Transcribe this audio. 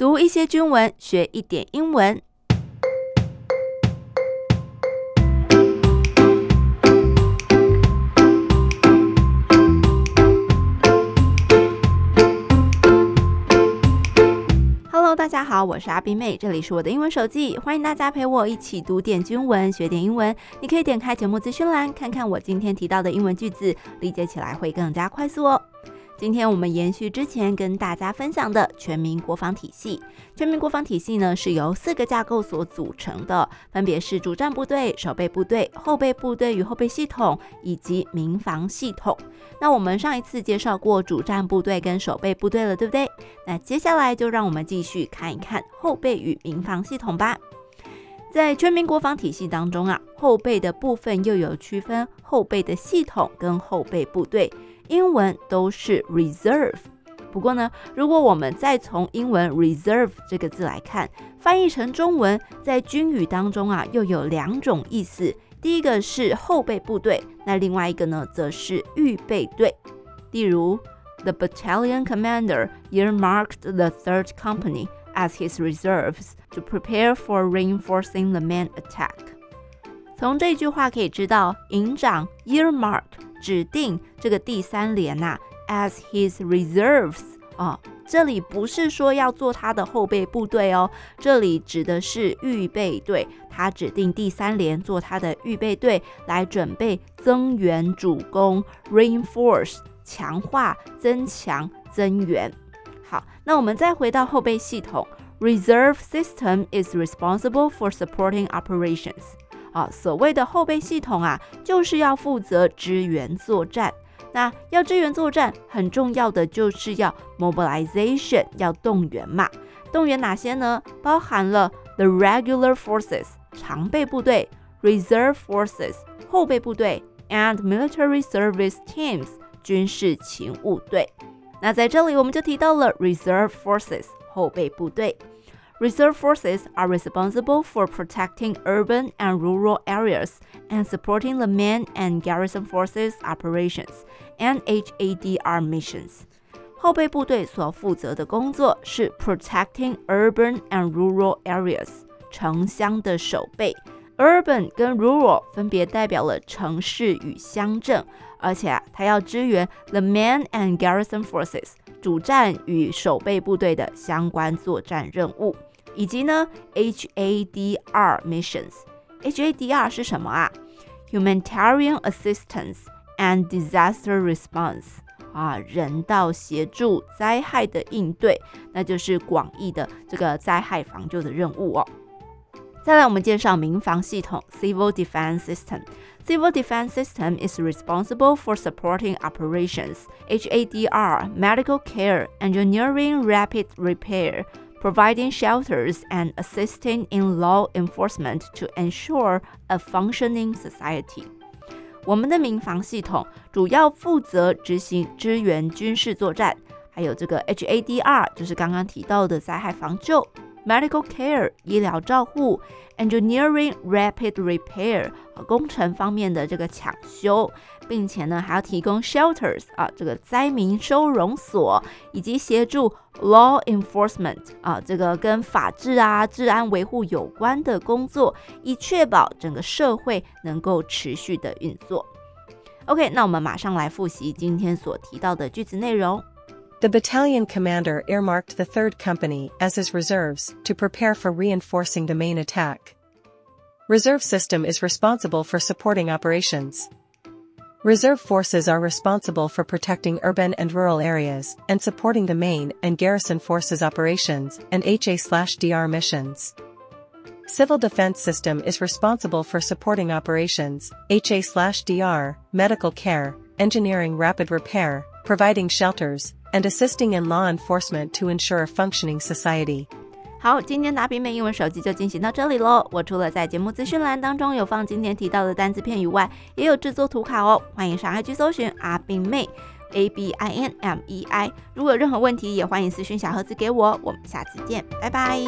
读一些军文，学一点英文。Hello，大家好，我是阿宾妹，这里是我的英文手记，欢迎大家陪我一起读点军文，学点英文。你可以点开节目资讯栏，看看我今天提到的英文句子，理解起来会更加快速哦。今天我们延续之前跟大家分享的全民国防体系。全民国防体系呢，是由四个架构所组成的，分别是主战部队、守备部队、后备部队与后备系统以及民防系统。那我们上一次介绍过主战部队跟守备部队了，对不对？那接下来就让我们继续看一看后备与民防系统吧。在全民国防体系当中啊，后备的部分又有区分后备的系统跟后备部队。英文都是 reserve，不过呢，如果我们再从英文 reserve 这个字来看，翻译成中文，在军语当中啊，又有两种意思。第一个是后备部队，那另外一个呢，则是预备队。例如，The battalion commander earmarked the third company as his reserves to prepare for reinforcing the main attack。从这句话可以知道，营长 earmark。指定这个第三连呐、，as his reserves 啊、哦，这里不是说要做他的后备部队哦，这里指的是预备队，他指定第三连做他的预备队，来准备增援主攻，reinforce 强化、增强、增援。好，那我们再回到后备系统，reserve system is responsible for supporting operations。啊，所谓的后备系统啊，就是要负责支援作战。那要支援作战，很重要的就是要 mobilization，要动员嘛。动员哪些呢？包含了 the regular forces 常备部队，reserve forces 后备部队，and military service teams 军事勤务队。那在这里我们就提到了 reserve forces 后备部队。Reserve forces are responsible for protecting urban and rural areas and supporting the main and garrison forces operations and HADR missions. 后备部队所负责的工作是 protecting urban and rural areas，城乡的守备。Urban 跟 rural 分别代表了城市与乡镇，而且啊，它要支援 the main and garrison forces，主战与守备部队的相关作战任务。 以及呢，HADR missions，HADR 是什么啊？Humanitarian Assistance and Disaster Response 啊，人道协助、灾害的应对，那就是广义的这个灾害防救的任务哦。再来，我们介绍民防系统 Civil Defense System。Civil Defense System is responsible for supporting operations HADR, medical care, engineering, rapid repair。 providing shelters and assisting in law enforcement to ensure a functioning society。我们的民防系统主要负责执行支援军事作战，还有这个 HADR，就是刚刚提到的灾害防救。 Medical care 医疗照护，Engineering rapid repair 工程方面的这个抢修，并且呢还要提供 shelters 啊这个灾民收容所，以及协助 law enforcement 啊这个跟法治啊治安维护有关的工作，以确保整个社会能够持续的运作。OK，那我们马上来复习今天所提到的句子内容。The battalion commander earmarked the 3rd Company as his reserves to prepare for reinforcing the main attack. Reserve system is responsible for supporting operations. Reserve forces are responsible for protecting urban and rural areas and supporting the main and garrison forces operations and HA/DR missions. Civil defense system is responsible for supporting operations, HA/DR, medical care, engineering rapid repair, providing shelters, and assisting in law enforcement to ensure a functioning society. 好，今天的阿斌妹英文手机就进行到这里喽。我除了在节目资讯栏当中有放今天提到的单字片以外，也有制作图卡哦。欢迎上 IG 搜寻阿斌妹 A B I N M E I。如果有任何问题，也欢迎私信小盒子给我。我们下次见，拜拜。